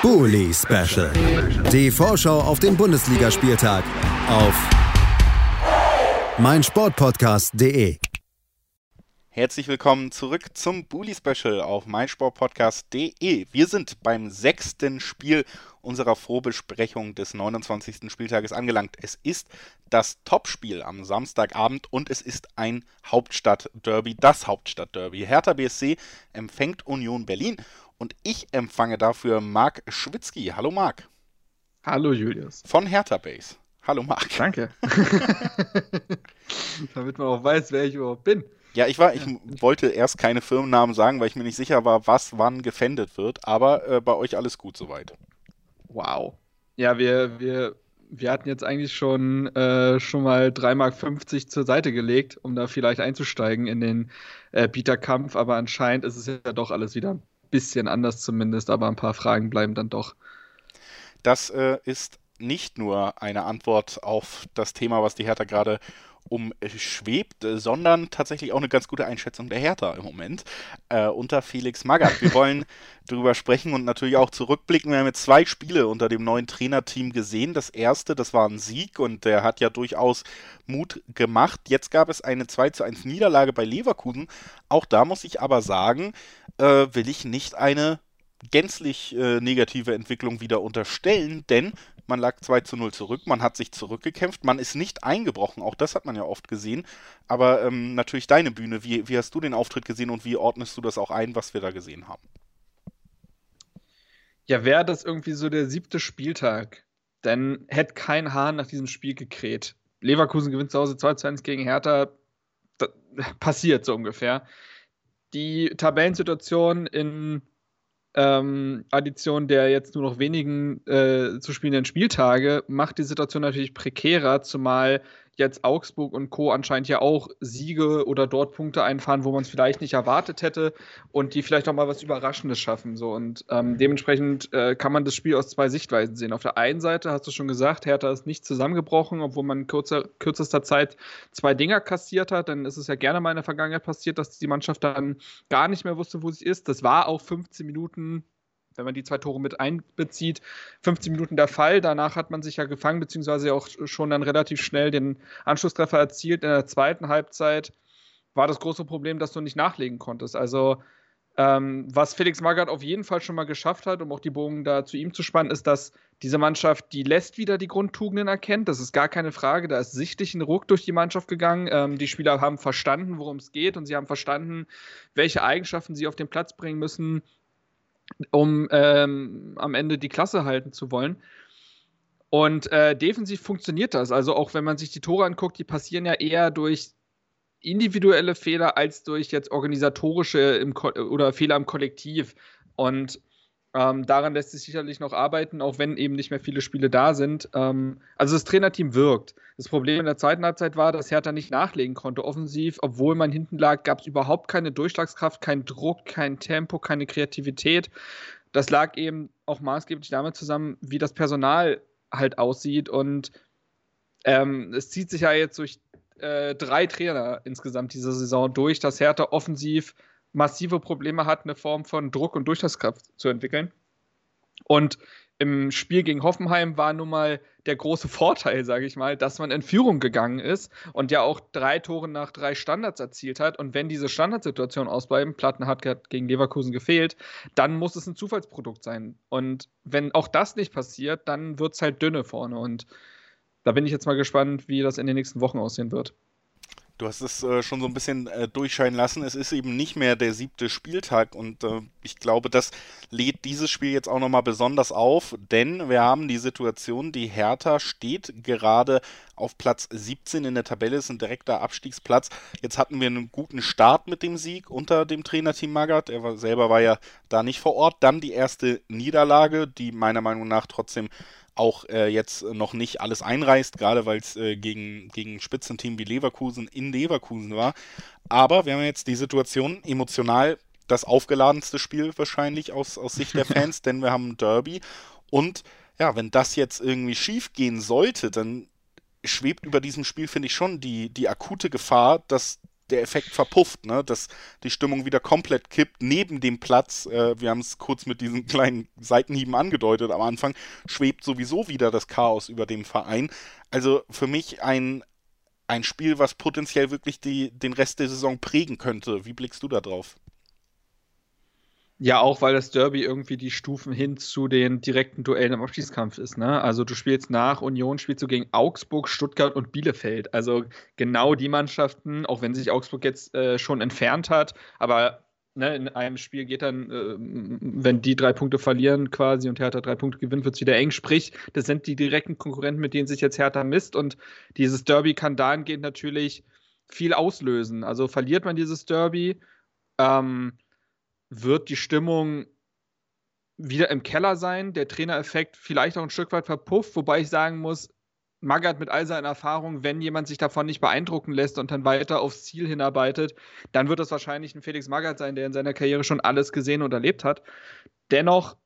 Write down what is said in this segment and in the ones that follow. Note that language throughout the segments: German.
Bully Special. Die Vorschau auf den Bundesligaspieltag auf meinsportpodcast.de. Herzlich willkommen zurück zum Bully Special auf meinsportpodcast.de. Wir sind beim sechsten Spiel unserer Vorbesprechung des 29. Spieltages angelangt. Es ist das Topspiel am Samstagabend und es ist ein Hauptstadtderby, das Hauptstadtderby. Hertha BSC empfängt Union Berlin und ich empfange dafür Marc Schwitzky. Hallo Marc. Hallo Julius. Von Hertha Base. Hallo Marc. Danke. Damit man auch weiß, wer ich überhaupt bin. Ja, ich war, ich wollte erst keine Firmennamen sagen, weil ich mir nicht sicher war, was wann gefändet wird, aber äh, bei euch alles gut soweit. Wow. Ja, wir, wir, wir hatten jetzt eigentlich schon, äh, schon mal 3,50 Mark zur Seite gelegt, um da vielleicht einzusteigen in den äh, Bieterkampf, aber anscheinend ist es ja doch alles wieder ein bisschen anders zumindest, aber ein paar Fragen bleiben dann doch. Das äh, ist nicht nur eine Antwort auf das Thema, was die Hertha gerade umschwebt, sondern tatsächlich auch eine ganz gute Einschätzung der Hertha im Moment äh, unter Felix Magath. Wir wollen darüber sprechen und natürlich auch zurückblicken. Wir haben jetzt zwei Spiele unter dem neuen Trainerteam gesehen. Das erste, das war ein Sieg und der hat ja durchaus Mut gemacht. Jetzt gab es eine 2 zu 1 Niederlage bei Leverkusen. Auch da muss ich aber sagen, äh, will ich nicht eine gänzlich äh, negative Entwicklung wieder unterstellen, denn man lag 2 zu 0 zurück, man hat sich zurückgekämpft, man ist nicht eingebrochen, auch das hat man ja oft gesehen. Aber ähm, natürlich deine Bühne, wie, wie hast du den Auftritt gesehen und wie ordnest du das auch ein, was wir da gesehen haben? Ja, wäre das irgendwie so der siebte Spieltag, dann hätte kein Hahn nach diesem Spiel gekräht. Leverkusen gewinnt zu Hause 2 zu 1 gegen Hertha, passiert so ungefähr. Die Tabellensituation in ähm, Addition der jetzt nur noch wenigen äh, zu spielenden Spieltage macht die Situation natürlich prekärer, zumal jetzt Augsburg und Co. anscheinend ja auch Siege oder dort Punkte einfahren, wo man es vielleicht nicht erwartet hätte und die vielleicht auch mal was Überraschendes schaffen. So. Und ähm, dementsprechend äh, kann man das Spiel aus zwei Sichtweisen sehen. Auf der einen Seite hast du schon gesagt, Hertha ist nicht zusammengebrochen, obwohl man in kürzer, kürzester Zeit zwei Dinger kassiert hat. Dann ist es ja gerne mal in der Vergangenheit passiert, dass die Mannschaft dann gar nicht mehr wusste, wo sie ist. Das war auch 15 Minuten wenn man die zwei Tore mit einbezieht, 15 Minuten der Fall. Danach hat man sich ja gefangen, beziehungsweise auch schon dann relativ schnell den Anschlusstreffer erzielt. In der zweiten Halbzeit war das große Problem, dass du nicht nachlegen konntest. Also, ähm, was Felix Magath auf jeden Fall schon mal geschafft hat, um auch die Bogen da zu ihm zu spannen, ist, dass diese Mannschaft, die lässt wieder die Grundtugenden erkennt. Das ist gar keine Frage. Da ist sichtlich ein Ruck durch die Mannschaft gegangen. Ähm, die Spieler haben verstanden, worum es geht und sie haben verstanden, welche Eigenschaften sie auf den Platz bringen müssen, um ähm, am Ende die Klasse halten zu wollen. Und äh, defensiv funktioniert das. Also auch wenn man sich die Tore anguckt, die passieren ja eher durch individuelle Fehler als durch jetzt organisatorische oder Fehler im Kollektiv. Und ähm, daran lässt sich sicherlich noch arbeiten, auch wenn eben nicht mehr viele Spiele da sind. Ähm, also das Trainerteam wirkt. Das Problem in der zweiten Halbzeit war, dass Hertha nicht nachlegen konnte offensiv. Obwohl man hinten lag, gab es überhaupt keine Durchschlagskraft, keinen Druck, kein Tempo, keine Kreativität. Das lag eben auch maßgeblich damit zusammen, wie das Personal halt aussieht. Und ähm, es zieht sich ja jetzt durch äh, drei Trainer insgesamt diese Saison durch, dass Hertha offensiv massive Probleme hat, eine Form von Druck und Durchschlagskraft zu entwickeln. Und im Spiel gegen Hoffenheim war nun mal der große Vorteil, sage ich mal, dass man in Führung gegangen ist und ja auch drei Tore nach drei Standards erzielt hat. Und wenn diese Standardsituationen ausbleiben, Platten hat gegen Leverkusen gefehlt, dann muss es ein Zufallsprodukt sein. Und wenn auch das nicht passiert, dann wird es halt dünne vorne. Und da bin ich jetzt mal gespannt, wie das in den nächsten Wochen aussehen wird. Du hast es äh, schon so ein bisschen äh, durchscheinen lassen. Es ist eben nicht mehr der siebte Spieltag und äh, ich glaube, das lädt dieses Spiel jetzt auch nochmal besonders auf, denn wir haben die Situation, die Hertha steht gerade auf Platz 17 in der Tabelle, ist ein direkter Abstiegsplatz. Jetzt hatten wir einen guten Start mit dem Sieg unter dem Trainerteam Magath. Er war, selber war ja da nicht vor Ort. Dann die erste Niederlage, die meiner Meinung nach trotzdem auch äh, jetzt noch nicht alles einreißt, gerade weil es äh, gegen, gegen Spitzenteam wie Leverkusen in Leverkusen war. Aber wir haben jetzt die Situation, emotional das aufgeladenste Spiel wahrscheinlich aus, aus Sicht der Fans, denn wir haben ein Derby. Und ja, wenn das jetzt irgendwie schief gehen sollte, dann schwebt über diesem Spiel, finde ich, schon die, die akute Gefahr, dass der Effekt verpufft, ne? dass die Stimmung wieder komplett kippt neben dem Platz. Äh, wir haben es kurz mit diesen kleinen Seitenhieben angedeutet am Anfang, schwebt sowieso wieder das Chaos über dem Verein. Also für mich ein, ein Spiel, was potenziell wirklich die, den Rest der Saison prägen könnte. Wie blickst du da drauf? Ja, auch weil das Derby irgendwie die Stufen hin zu den direkten Duellen im Abschiedskampf ist. Ne? Also du spielst nach Union, spielst du gegen Augsburg, Stuttgart und Bielefeld. Also genau die Mannschaften, auch wenn sich Augsburg jetzt äh, schon entfernt hat, aber ne, in einem Spiel geht dann, äh, wenn die drei Punkte verlieren quasi und Hertha drei Punkte gewinnt, wird es wieder eng. Sprich, das sind die direkten Konkurrenten, mit denen sich jetzt Hertha misst und dieses Derby kann dahingehend natürlich viel auslösen. Also verliert man dieses Derby, ähm, wird die Stimmung wieder im Keller sein, der Trainereffekt vielleicht auch ein Stück weit verpufft, wobei ich sagen muss, Magath mit all seinen Erfahrungen, wenn jemand sich davon nicht beeindrucken lässt und dann weiter aufs Ziel hinarbeitet, dann wird das wahrscheinlich ein Felix Magath sein, der in seiner Karriere schon alles gesehen und erlebt hat. Dennoch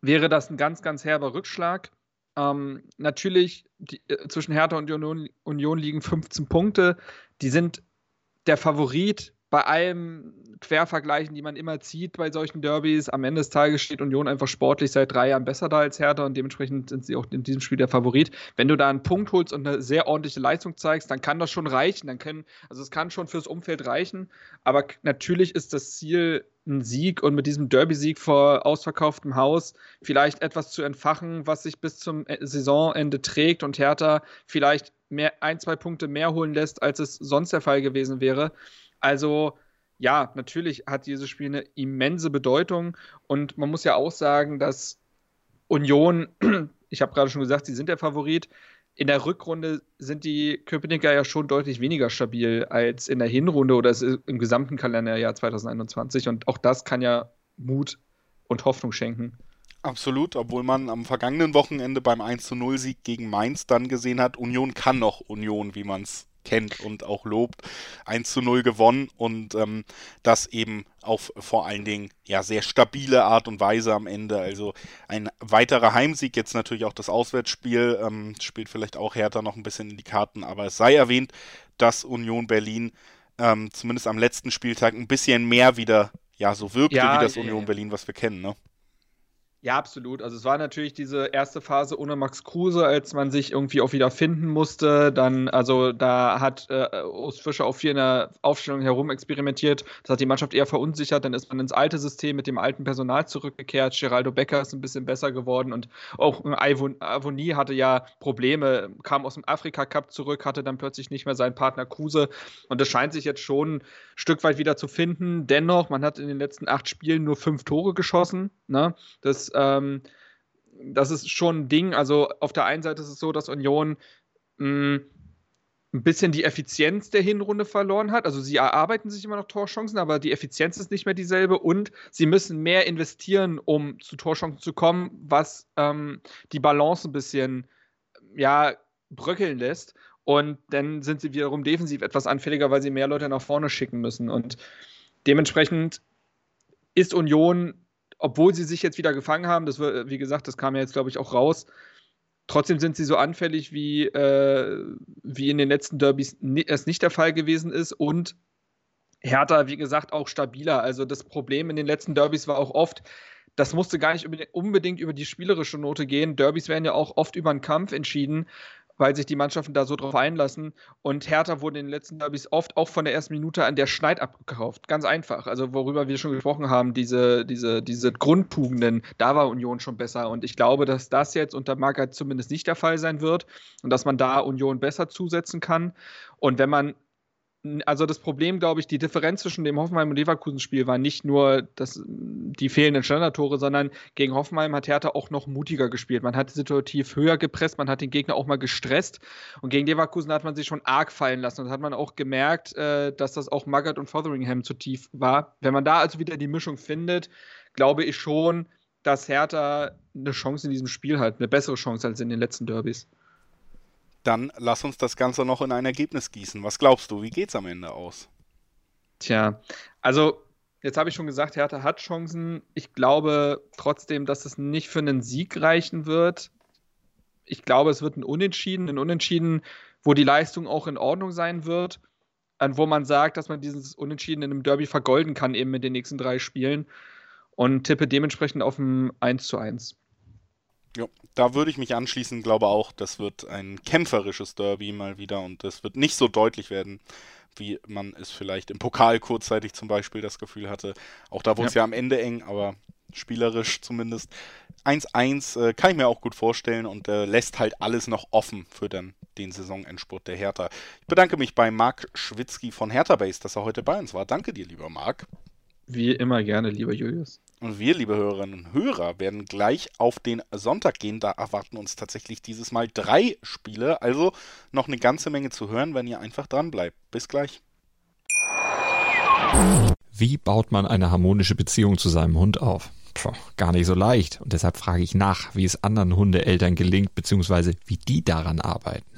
wäre das ein ganz, ganz herber Rückschlag. Ähm, natürlich, die, äh, zwischen Hertha und Union, Union liegen 15 Punkte. Die sind der Favorit bei allem Quervergleichen, die man immer zieht bei solchen Derbys, am Ende des Tages steht Union einfach sportlich seit drei Jahren besser da als Hertha und dementsprechend sind sie auch in diesem Spiel der Favorit. Wenn du da einen Punkt holst und eine sehr ordentliche Leistung zeigst, dann kann das schon reichen. Dann können, also es kann schon fürs Umfeld reichen, aber natürlich ist das Ziel ein Sieg und mit diesem Derby-Sieg vor ausverkauftem Haus vielleicht etwas zu entfachen, was sich bis zum Saisonende trägt und Hertha vielleicht mehr, ein, zwei Punkte mehr holen lässt, als es sonst der Fall gewesen wäre. Also ja, natürlich hat dieses Spiel eine immense Bedeutung und man muss ja auch sagen, dass Union, ich habe gerade schon gesagt, sie sind der Favorit. In der Rückrunde sind die Köpenicker ja schon deutlich weniger stabil als in der Hinrunde oder im gesamten Kalenderjahr 2021 und auch das kann ja Mut und Hoffnung schenken. Absolut, obwohl man am vergangenen Wochenende beim 1 0 Sieg gegen Mainz dann gesehen hat, Union kann noch Union, wie man es kennt und auch lobt. 1 zu 0 gewonnen und ähm, das eben auf vor allen Dingen ja sehr stabile Art und Weise am Ende. Also ein weiterer Heimsieg, jetzt natürlich auch das Auswärtsspiel, ähm, spielt vielleicht auch Hertha noch ein bisschen in die Karten, aber es sei erwähnt, dass Union Berlin ähm, zumindest am letzten Spieltag ein bisschen mehr wieder ja so wirkte ja, wie das Union Berlin, was wir kennen, ne? Ja, absolut. Also es war natürlich diese erste Phase ohne Max Kruse, als man sich irgendwie auch wieder finden musste. Dann, also da hat äh, Urs Fischer auch viel in der Aufstellung herum experimentiert. Das hat die Mannschaft eher verunsichert. Dann ist man ins alte System mit dem alten Personal zurückgekehrt. Geraldo Becker ist ein bisschen besser geworden und auch Avonie hatte ja Probleme, kam aus dem Afrika Cup zurück, hatte dann plötzlich nicht mehr seinen Partner Kruse. Und das scheint sich jetzt schon ein Stück weit wieder zu finden. Dennoch, man hat in den letzten acht Spielen nur fünf Tore geschossen. Ne? Das ähm, das ist schon ein Ding. Also auf der einen Seite ist es so, dass Union mh, hm, ein bisschen die Effizienz der Hinrunde verloren hat. Also sie erarbeiten sich immer noch Torchancen, aber die Effizienz ist nicht mehr dieselbe und sie müssen mehr investieren, um zu Torchancen zu kommen, was ähm, die Balance ein bisschen ja, bröckeln lässt. Und dann sind sie wiederum defensiv etwas anfälliger, weil sie mehr Leute nach vorne schicken müssen. Und dementsprechend ist Union obwohl sie sich jetzt wieder gefangen haben, das wird, wie gesagt, das kam ja jetzt, glaube ich, auch raus. Trotzdem sind sie so anfällig, wie, äh, wie in den letzten Derbys es nicht der Fall gewesen ist. Und Hertha, wie gesagt, auch stabiler. Also das Problem in den letzten Derbys war auch oft, das musste gar nicht unbedingt über die spielerische Note gehen. Derbys werden ja auch oft über einen Kampf entschieden weil sich die Mannschaften da so drauf einlassen. Und Hertha wurde in den letzten Derbys oft auch von der ersten Minute an der Schneid abgekauft. Ganz einfach. Also worüber wir schon gesprochen haben, diese, diese, diese Grundtugenden, da war Union schon besser. Und ich glaube, dass das jetzt unter Magath zumindest nicht der Fall sein wird und dass man da Union besser zusetzen kann. Und wenn man also das Problem, glaube ich, die Differenz zwischen dem Hoffenheim und Leverkusen-Spiel war nicht nur das, die fehlenden Standardtore, sondern gegen Hoffenheim hat Hertha auch noch mutiger gespielt. Man hat situativ höher gepresst, man hat den Gegner auch mal gestresst und gegen Leverkusen hat man sich schon arg fallen lassen und hat man auch gemerkt, äh, dass das auch Magath und Fotheringham zu tief war. Wenn man da also wieder die Mischung findet, glaube ich schon, dass Hertha eine Chance in diesem Spiel hat, eine bessere Chance als in den letzten Derbys dann lass uns das Ganze noch in ein Ergebnis gießen. Was glaubst du, wie geht's am Ende aus? Tja, also jetzt habe ich schon gesagt, Hertha hat Chancen. Ich glaube trotzdem, dass es nicht für einen Sieg reichen wird. Ich glaube, es wird ein Unentschieden, ein Unentschieden, wo die Leistung auch in Ordnung sein wird. wo man sagt, dass man dieses Unentschieden in einem Derby vergolden kann, eben mit den nächsten drei Spielen. Und tippe dementsprechend auf ein 1 zu 1. Ja, da würde ich mich anschließen, glaube auch, das wird ein kämpferisches Derby mal wieder und es wird nicht so deutlich werden, wie man es vielleicht im Pokal kurzzeitig zum Beispiel das Gefühl hatte. Auch da wurde es ja. ja am Ende eng, aber spielerisch zumindest. 1-1 äh, kann ich mir auch gut vorstellen und äh, lässt halt alles noch offen für dann den Saisonendspurt der Hertha. Ich bedanke mich bei Marc Schwitzky von Hertha Base, dass er heute bei uns war. Danke dir, lieber Marc. Wie immer gerne, lieber Julius. Und wir, liebe Hörerinnen und Hörer, werden gleich auf den Sonntag gehen. Da erwarten uns tatsächlich dieses Mal drei Spiele. Also noch eine ganze Menge zu hören, wenn ihr einfach dran bleibt. Bis gleich. Wie baut man eine harmonische Beziehung zu seinem Hund auf? Puh, gar nicht so leicht. Und deshalb frage ich nach, wie es anderen Hundeeltern gelingt, beziehungsweise wie die daran arbeiten.